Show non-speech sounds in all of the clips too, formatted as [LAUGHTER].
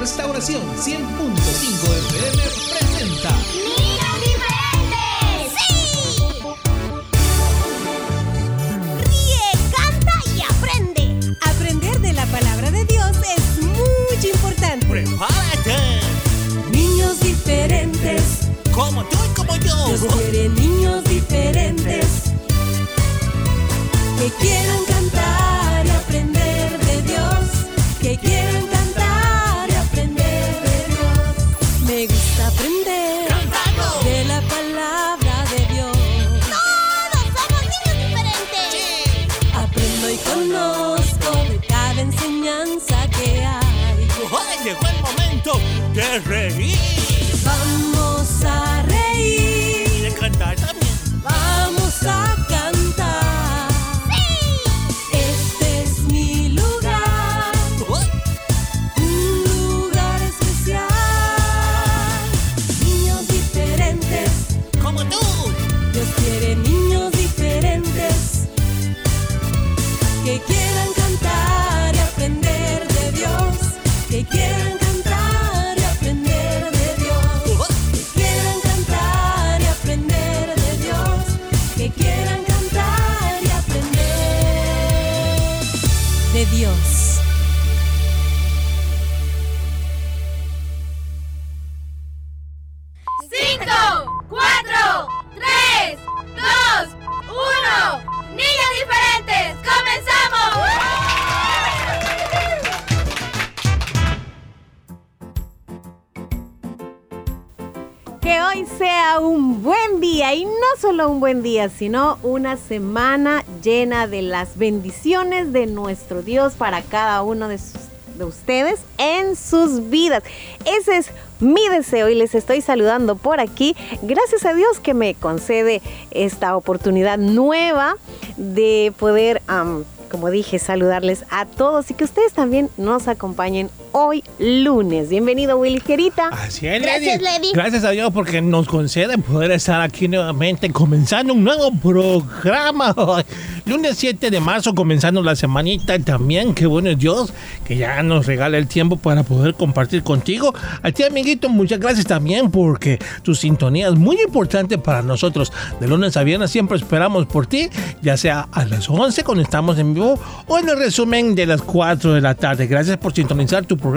Restauración 100.5 FM presenta ¡Niños diferentes! ¡Sí! Ríe, canta y aprende. Aprender de la palabra de Dios es muy importante. ¡Prepárate! Niños diferentes, Como tú y como yo. Quiere niños diferentes que quieran un buen día, sino una semana llena de las bendiciones de nuestro Dios para cada uno de, ustedes en sus vidas. Ese es mi deseo y les estoy saludando por aquí. Gracias a Dios que me concede esta oportunidad nueva de poder, como dije, saludarles a todos y que ustedes también nos acompañen hoy lunes. Bienvenido Willy Gerita. Así es, Gracias, Lady. Lady. Gracias a Dios porque nos concede poder estar aquí nuevamente comenzando un nuevo programa. Lunes 7 de marzo comenzando la semanita y también qué bueno es Dios que ya nos regala el tiempo para poder compartir contigo. A ti amiguito, muchas gracias también porque tu sintonía es muy importante para nosotros. De lunes a viernes siempre esperamos por ti, ya sea a las 11 cuando estamos en vivo o en el resumen de las 4 de la tarde. Gracias por sintonizar tu programa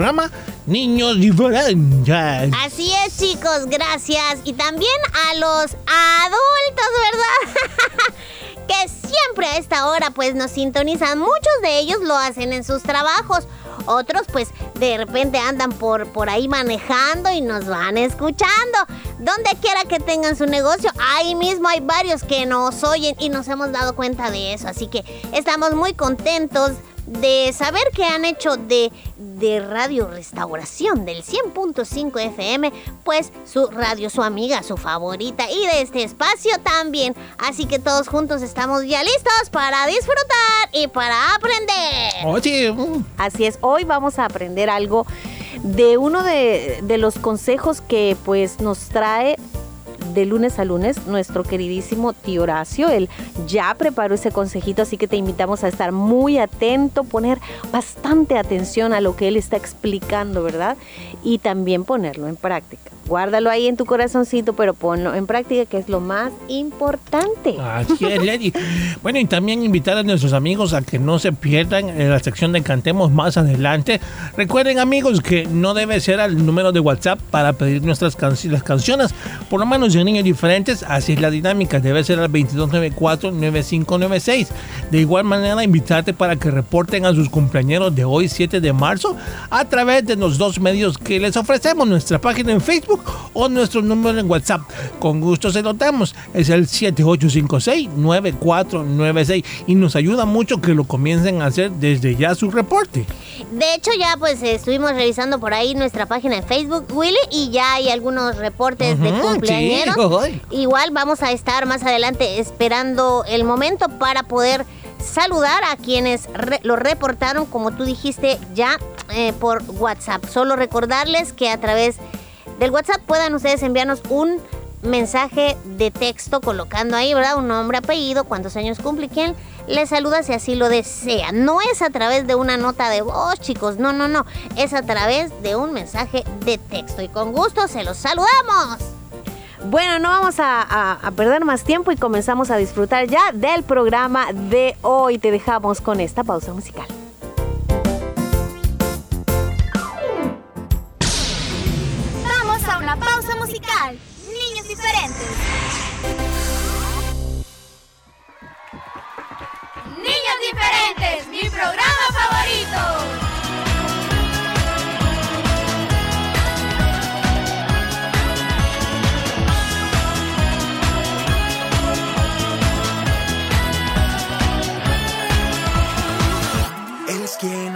Niños Diferentes. Así es, chicos, gracias. Y también a los adultos, ¿verdad? [LAUGHS] que siempre a esta hora pues nos sintonizan. Muchos de ellos lo hacen en sus trabajos. Otros pues de repente andan por, por ahí manejando y nos van escuchando. Donde quiera que tengan su negocio, ahí mismo hay varios que nos oyen y nos hemos dado cuenta de eso. Así que estamos muy contentos de saber que han hecho de, de Radio Restauración del 100.5 FM, pues su radio, su amiga, su favorita y de este espacio también. Así que todos juntos estamos ya listos para disfrutar y para aprender. Oye, mm, Así es, hoy vamos a aprender algo de uno de, de los consejos que pues nos trae de lunes a lunes nuestro queridísimo tío Horacio. Él ya preparó ese consejito, así que te invitamos a estar muy atento, poner bastante atención a lo que él está explicando, ¿verdad? Y también ponerlo en práctica. Guárdalo ahí en tu corazoncito, pero ponlo en práctica, que es lo más importante. Así es, Lady. [LAUGHS] Bueno, y también invitar a nuestros amigos a que no se pierdan en la sección de Cantemos más adelante. Recuerden, amigos, que no debe ser al número de WhatsApp para pedir nuestras canci- las canciones, por lo menos de niños diferentes. Así es la dinámica, debe ser al 2294-9596. De igual manera, invitarte para que reporten a sus cumpleaños de hoy, 7 de marzo, a través de los dos medios que les ofrecemos, nuestra página en Facebook o nuestro número en WhatsApp. Con gusto se lo damos. Es el 7856-9496 y nos ayuda mucho que lo comiencen a hacer desde ya su reporte. De hecho, ya pues estuvimos revisando por ahí nuestra página de Facebook, Willy, y ya hay algunos reportes de Ujú, cumpleañeros. sí. Igual vamos a estar más adelante esperando el momento para poder saludar a quienes re- lo reportaron, como tú dijiste, ya eh, por WhatsApp. Solo recordarles que a través del WhatsApp puedan ustedes enviarnos un mensaje de texto colocando ahí, ¿verdad? Un nombre, apellido, cuántos años cumple, quién le saluda si así lo desea. No es a través de una nota de voz, chicos, no, no, no. Es a través de un mensaje de texto. Y con gusto se los saludamos. Bueno, no vamos a, a- a perder más tiempo y comenzamos a disfrutar ya del programa de hoy. Te dejamos con esta pausa musical.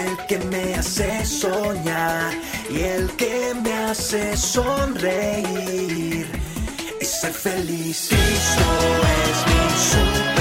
El que me hace soñar y el que me hace sonreír y ser feliz. Cristo es mi superhéroe,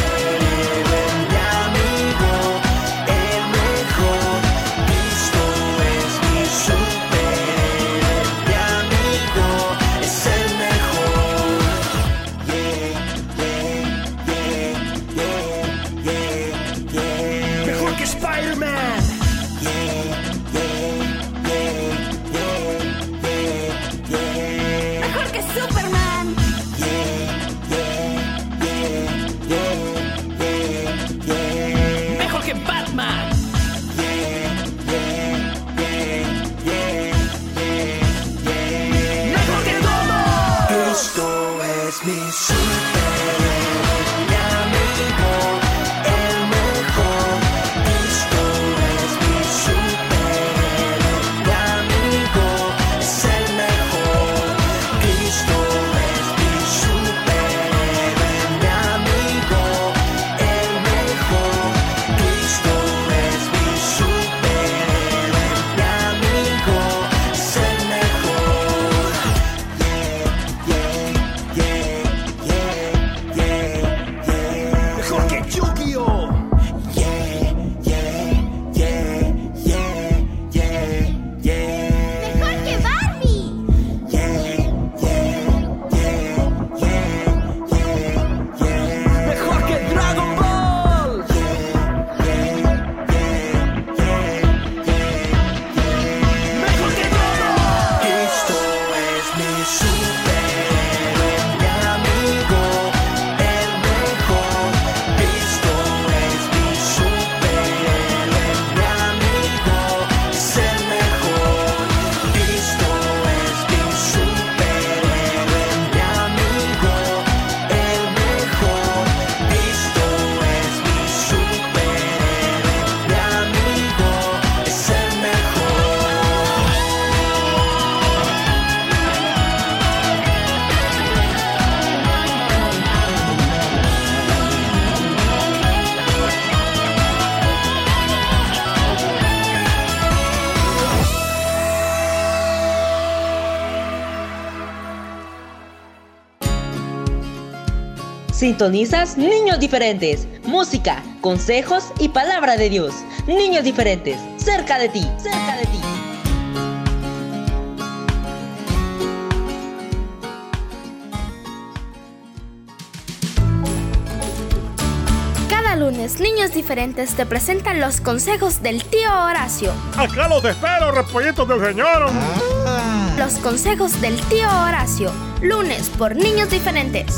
Sintonizas Niños Diferentes. Música, consejos y palabra de Dios. Niños Diferentes. Cerca de ti. Cerca de ti. Cada lunes, Niños diferentes te presentan los consejos del tío Horacio. Acá los espero, repollitos del señor. Los consejos del tío Horacio. Lunes por Niños diferentes.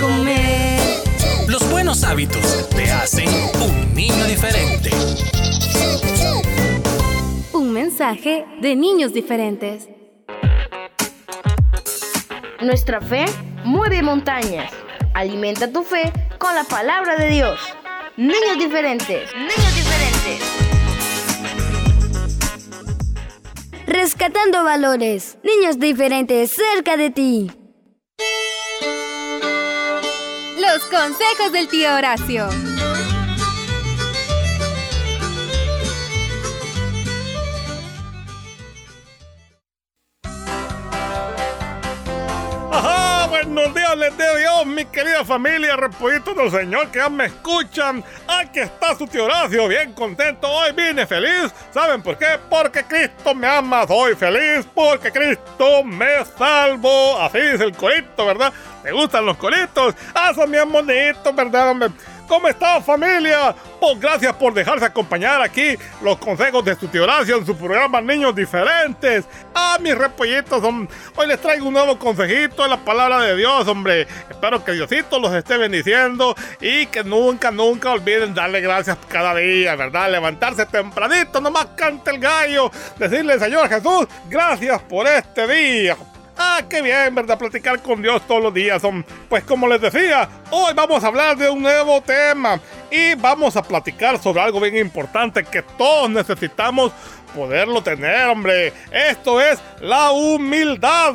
comer. Los buenos hábitos te hacen un niño diferente. Un mensaje de niños diferentes. Nuestra fe mueve montañas. Alimenta tu fe con la palabra de Dios. Niños diferentes. Niños diferentes. Rescatando valores. Niños diferentes cerca de ti. Consejos del tío Horacio. Ajá, buenos días, les de Dios, mi querida familia, repollitos del Señor que ya me escuchan. Aquí está su tío Horacio, bien contento. Hoy vine feliz. ¿Saben por qué? Porque Cristo me ama. Soy feliz porque Cristo me salvó. Así es el corito, ¿verdad? ¿Me gustan los coritos? Ah, son bien bonitos, ¿verdad, hombre? ¿Cómo está familia? Pues gracias por dejarse acompañar aquí los consejos de su tío Horacio en su programa Niños Diferentes. Ah, mis repollitos, hom- hoy les traigo un nuevo consejito de la palabra de Dios, hombre. Espero que Diosito los esté bendiciendo y que nunca, nunca olviden darle gracias cada día, ¿verdad? Levantarse tempranito, nomás cante el gallo, decirle, Señor Jesús, gracias por este día. Ah, qué bien, ¿verdad? Platicar con Dios todos los días. Pues como les decía, hoy vamos a hablar de un nuevo tema y vamos a platicar sobre algo bien importante que todos necesitamos poderlo tener, hombre. Esto es la humildad.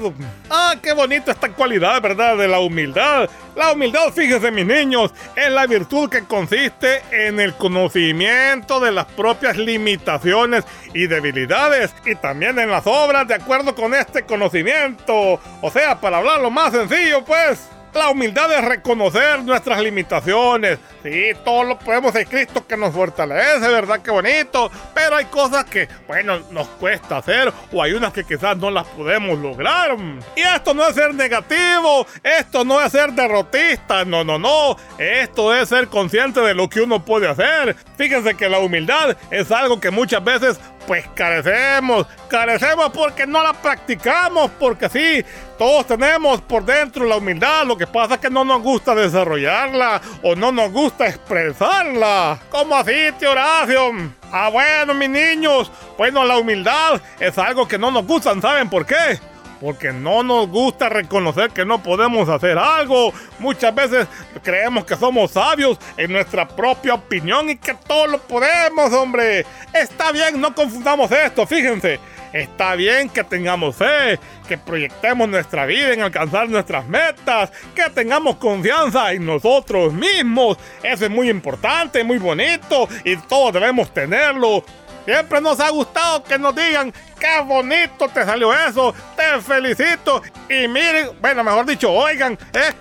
Ah, qué bonito esta cualidad, ¿verdad? De la humildad. La humildad, fíjense mis niños, es la virtud que consiste en el conocimiento de las propias limitaciones y debilidades y también en las obras de acuerdo con este conocimiento. O sea, para hablarlo más sencillo, pues... La humildad es reconocer nuestras limitaciones. Sí, todo lo podemos en Cristo que nos fortalece, ¿verdad? Qué bonito. Pero hay cosas que, bueno, nos cuesta hacer o hay unas que quizás no las podemos lograr. Y esto no es ser negativo, esto no es ser derrotista, no, no, no. Esto es ser consciente de lo que uno puede hacer. Fíjense que la humildad es algo que muchas veces pues carecemos, carecemos porque no la practicamos, porque sí, todos tenemos por dentro la humildad, lo que pasa es que no nos gusta desarrollarla o no nos gusta expresarla. ¿Cómo así, tío Horacio? Ah, bueno, mis niños, bueno, la humildad es algo que no nos gusta, ¿saben por qué? Porque no nos gusta reconocer que no podemos hacer algo. Muchas veces creemos que somos sabios en nuestra propia opinión y que todo lo podemos, hombre. Está bien, no confundamos esto, fíjense. Está bien que tengamos fe, que proyectemos nuestra vida en alcanzar nuestras metas, que tengamos confianza en nosotros mismos. Eso es muy importante, muy bonito y todos debemos tenerlo. Siempre nos ha gustado que nos digan qué bonito te salió eso, te felicito. Y miren, bueno, mejor dicho, oigan, eh,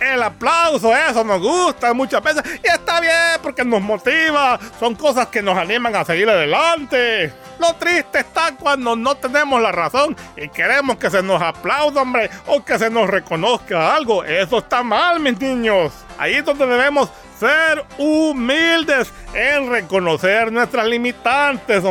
el aplauso, eso nos gusta muchas veces. Y está bien porque nos motiva, son cosas que nos animan a seguir adelante. Lo triste está cuando no tenemos la razón y queremos que se nos aplaude, hombre, o que se nos reconozca algo. Eso está mal, mis niños. Ahí es donde debemos ser humildes en reconocer nuestras limitantes.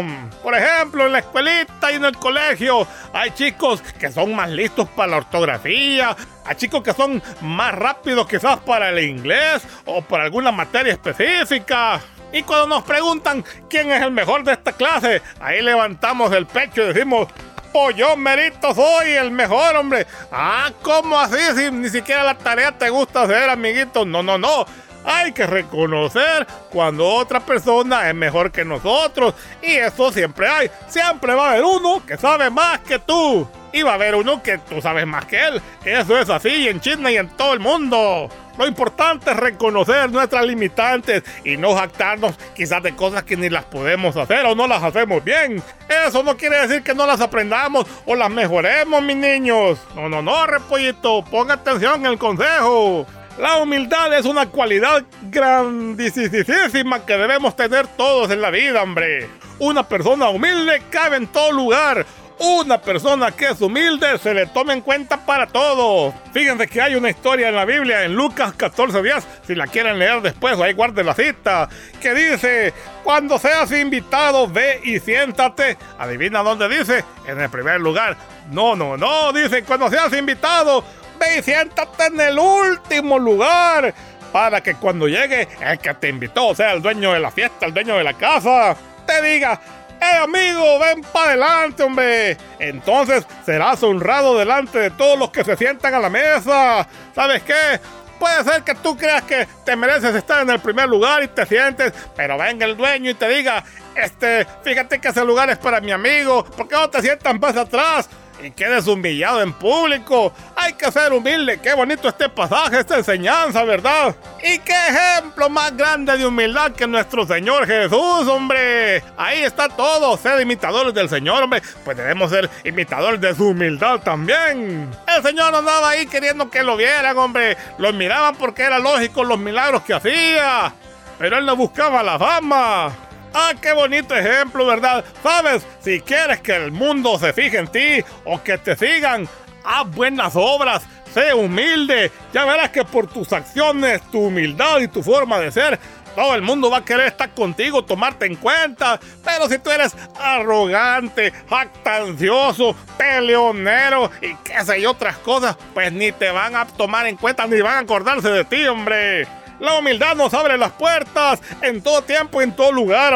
Por ejemplo, en la escuelita y en el colegio hay chicos que son más listos para la ortografía, hay chicos que son más rápidos quizás para el inglés o para alguna materia específica. Y cuando nos preguntan quién es el mejor de esta clase, ahí levantamos el pecho y decimos, pues yo merito soy el mejor, hombre. Ah, ¿cómo así? Si ni siquiera la tarea te gusta hacer, amiguito. No, no, no. Hay que reconocer cuando otra persona es mejor que nosotros. Y eso siempre hay. Siempre va a haber uno que sabe más que tú. Y va a haber uno que tú sabes más que él. Eso es así en China y en todo el mundo. Lo importante es reconocer nuestras limitantes y no jactarnos quizás de cosas que ni las podemos hacer o no las hacemos bien. Eso no quiere decir que no las aprendamos o las mejoremos, mis niños. No, no, no, repollito, ponga atención en el consejo. La humildad es una cualidad grandísima que debemos tener todos en la vida, hombre. Una persona humilde cabe en todo lugar. Una persona que es humilde se le toma en cuenta para todo. Fíjense que hay una historia en la Biblia, en Lucas 14 días, si la quieren leer después, ahí guarden la cita, que dice, cuando seas invitado, ve y siéntate. Adivina dónde dice, en el primer lugar. No, no, no, dice, cuando seas invitado, ve y siéntate en el último lugar. Para que cuando llegue el que te invitó, o sea, el dueño de la fiesta, el dueño de la casa, te diga, ¡Eh, amigo! ¡Ven para adelante, hombre! Entonces serás honrado delante de todos los que se sientan a la mesa. ¿Sabes qué? Puede ser que tú creas que te mereces estar en el primer lugar y te sientes, pero venga el dueño y te diga, este, fíjate que ese lugar es para mi amigo, ¿por qué no te sientas más atrás? Y quedes humillado en público. Hay que ser humilde. Qué bonito este pasaje, esta enseñanza, ¿verdad? Y qué ejemplo más grande de humildad que nuestro Señor Jesús, hombre. Ahí está todo. Ser imitadores del Señor, hombre. Pues debemos ser imitadores de su humildad también. El Señor andaba ahí queriendo que lo vieran, hombre. Lo miraban porque era lógico los milagros que hacía. Pero él no buscaba la fama. Ah, qué bonito ejemplo, ¿verdad? Sabes, si quieres que el mundo se fije en ti o que te sigan, haz buenas obras, sé humilde. Ya verás que por tus acciones, tu humildad y tu forma de ser, todo el mundo va a querer estar contigo, tomarte en cuenta. Pero si tú eres arrogante, jactancioso, peleonero y qué sé yo otras cosas, pues ni te van a tomar en cuenta ni van a acordarse de ti, hombre. La humildad nos abre las puertas en todo tiempo y en todo lugar.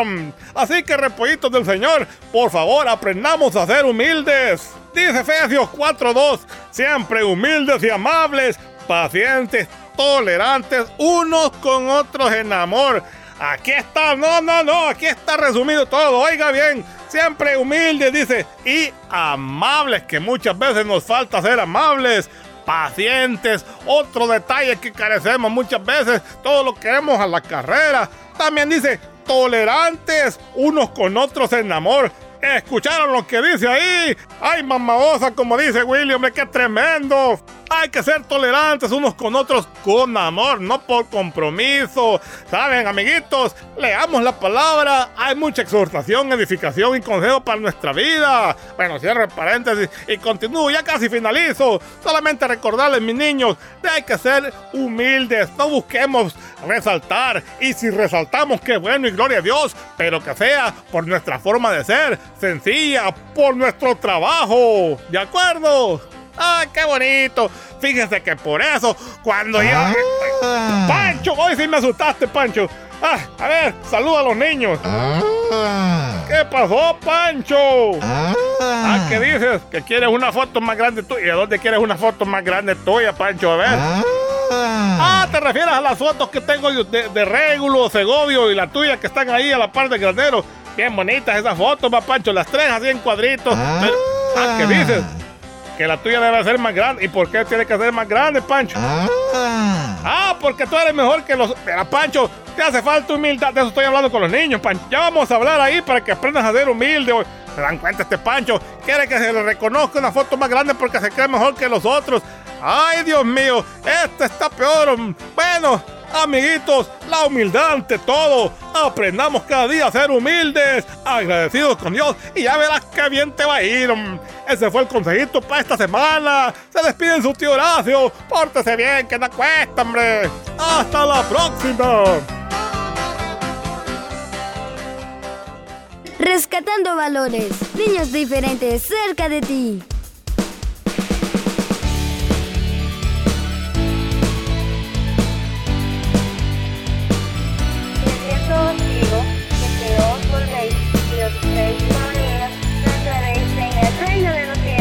Así que, repollitos del Señor, por favor, aprendamos a ser humildes. Dice Efesios 4:2, siempre humildes y amables, pacientes, tolerantes, unos con otros en amor. Aquí está, no, no, no, aquí está resumido todo. Oiga bien, siempre humildes, dice, y amables, que muchas veces nos falta ser amables pacientes. Otro detalle que carecemos muchas veces, todo lo queremos a la carrera. También dice, tolerantes unos con otros en amor. ¿Escucharon lo que dice ahí? ¡Ay, mamaosa! Como dice William, ¡qué tremendo! Hay que ser tolerantes unos con otros con amor, no por compromiso. Saben, amiguitos, leamos la palabra. Hay mucha exhortación, edificación y consejo para nuestra vida. Bueno, cierro el paréntesis y continúo. Ya casi finalizo. Solamente recordarles, mis niños, que hay que ser humildes. No busquemos resaltar. Y si resaltamos, qué bueno y gloria a Dios. Pero que sea por nuestra forma de ser, sencilla, por nuestro trabajo. ¿De acuerdo? ¡Ay, qué bonito! Fíjese que por eso, cuando ya. ¡Pancho! Hoy sí me asustaste, Pancho. Ah, a ver, saluda a los niños. ¿Qué pasó, Pancho? Ah, ¿qué dices? ¿Que quieres una foto más grande tuya? ¿Y a dónde quieres una foto más grande tuya, Pancho? A ver. Ah, te refieres a las fotos que tengo de, de Régulo, Segovio y la tuya que están ahí a la par del granero. Bien bonitas esas fotos, va Pancho, las tres así en cuadritos. Ah, ¿qué dices? Que la tuya debe ser más grande. ¿Y por qué tiene que ser más grande, Pancho? Ah, porque tú eres mejor que los. Pero, Pancho, te hace falta humildad. De eso estoy hablando con los niños, Pancho. Ya vamos a hablar ahí para que aprendas a ser humilde. ¿Se dan cuenta este Pancho? Quiere que se le reconozca una foto más grande porque se cree mejor que los otros. Ay, Dios mío, este está peor. Bueno, amiguitos, la humildad ante todo. Aprendamos cada día a ser humildes, agradecidos con Dios y ya verás qué bien te va a ir. Ese fue el consejito para esta semana. Se despide su tío Horacio. Pórtese bien, que no cuesta, hombre. Hasta la próxima. Rescatando valores. Niños diferentes cerca de ti.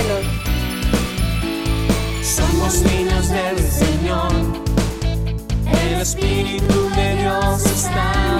Los. Somos niños del Señor. El Espíritu de Dios está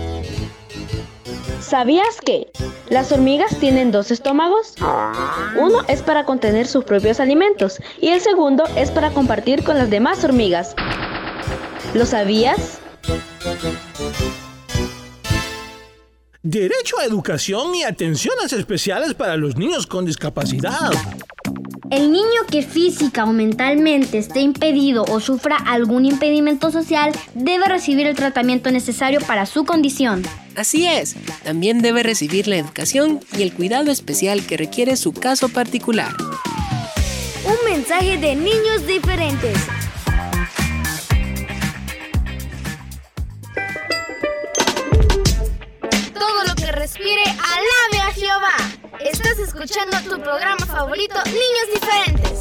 ¿Sabías que las hormigas tienen dos estómagos? Uno es para contener sus propios alimentos y el segundo es para compartir con las demás hormigas. ¿Lo sabías? Derecho a educación y atenciones especiales para los niños con discapacidad. El niño que física o mentalmente esté impedido o sufra algún impedimento social debe recibir el tratamiento necesario para su condición. Así es, también debe recibir la educación y el cuidado especial que requiere su caso particular. Un mensaje de niños diferentes. Todo lo que respire, alabe a Jehová. Estás escuchando tu programa favorito, Niños Diferentes.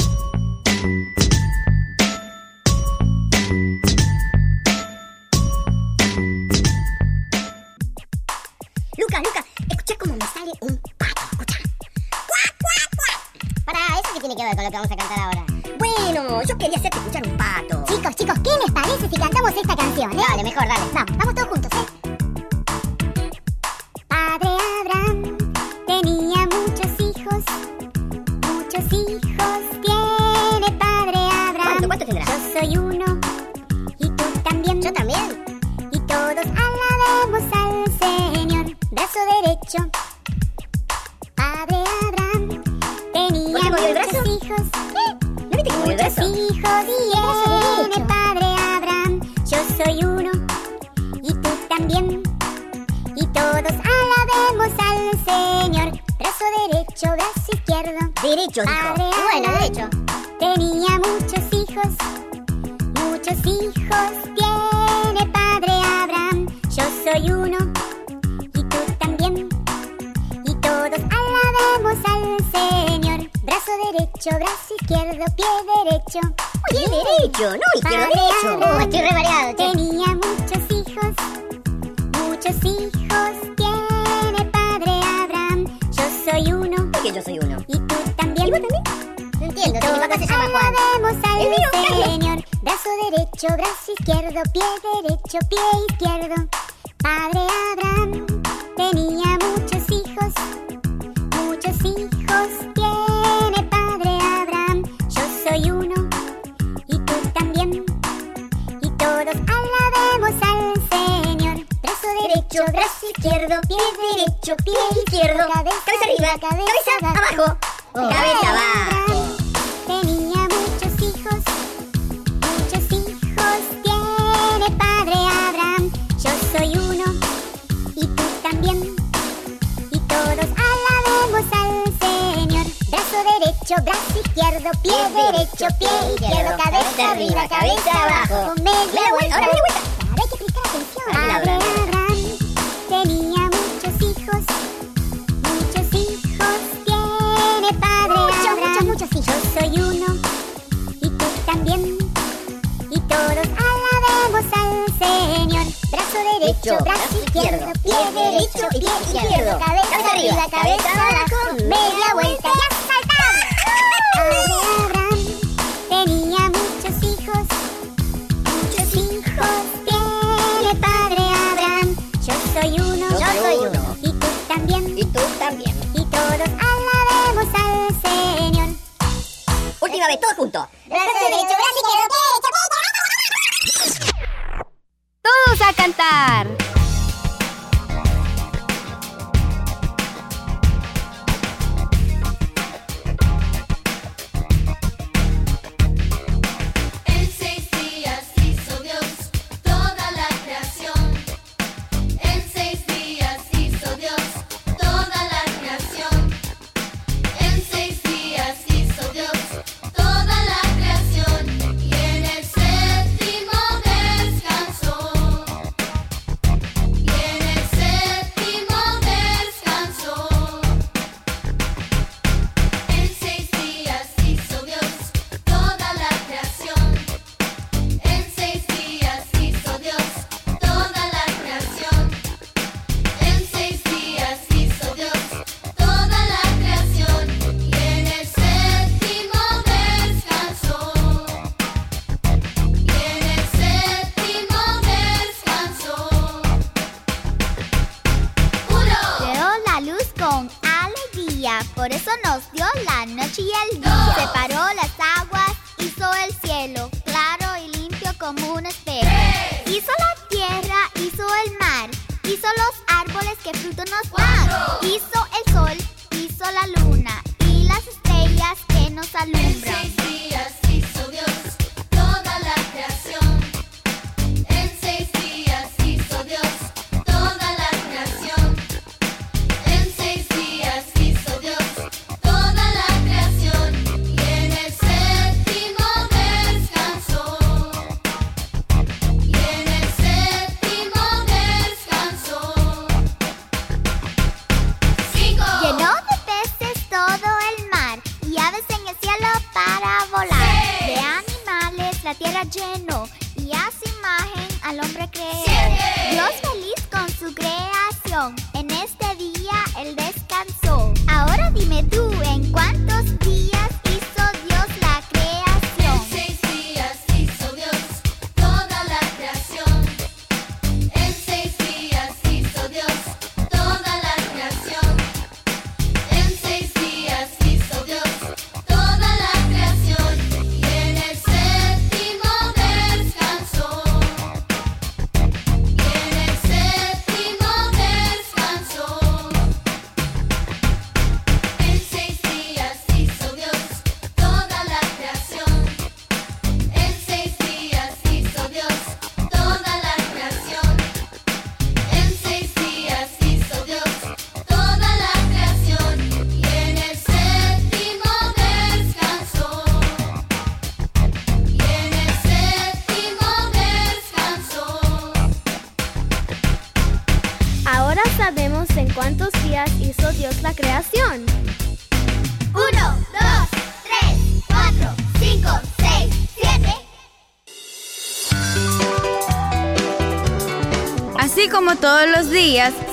¿Eso qué tiene que ver con lo que vamos a cantar ahora? Bueno, yo quería hacerte escuchar un pato. Chicos, chicos, ¿qué les parece si cantamos esta canción, eh? Dale, mejor, dale. Vamos, vamos todos juntos, ¿eh? Padre Abraham tenía muchos hijos. Muchos hijos tiene Padre Abraham. ¿Cuántos tendrá? Yo soy uno. Y tú también. Yo también. Y todos alabemos al Señor. Brazo derecho. derecho, dijo. Bueno, derecho. Tenía muchos hijos, muchos hijos tiene padre Abraham. Yo soy uno y tú también. Y todos alabemos al Señor. Brazo derecho, brazo izquierdo, pie derecho. Oye, derecho, no izquierdo, derecho. Oh, estoy revariado. Tenía Alabemos al Señor. Brazo derecho, brazo izquierdo, pie derecho, pie izquierdo. Padre Abraham tenía muchos hijos, muchos hijos tiene Padre Abraham. Yo soy uno y tú también. Y todos alabemos al Señor. Brazo derecho, brazo izquierdo, pie derecho, pie izquierdo. Cabeza arriba, cabeza ahora dale vuelta. Hay que prestar atención. Abraham tenía muchos hijos. Muchos hijos tiene padre muchos, Abraham. Muchos, muchos hijos. Yo soy uno y tú también. Y todos alabemos al Señor. Brazo derecho, brazo, izquierdo, pie derecho, pie izquierdo, izquierdo cabeza, cabeza arriba, cabeza abajo, media vuelta. a Todos a cantar.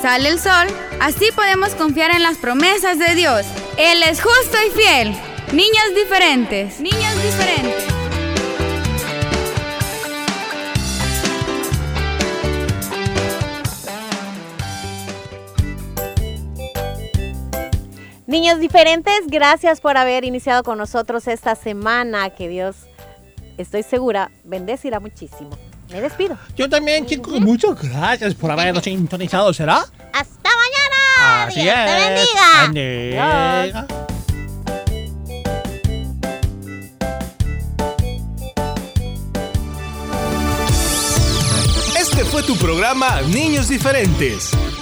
Sale el sol, así podemos confiar en las promesas de Dios. Él es justo y fiel. Niños diferentes. Niños diferentes. Niños diferentes, gracias por haber iniciado con nosotros esta semana. Que Dios, estoy segura, bendecirá muchísimo. Me despido. Yo también, chicos, muchas gracias por habernos sintonizado, ¿será? ¡Hasta mañana! Así ¡Dios te es. bendiga! Bendiga. Este fue tu programa Niños Diferentes.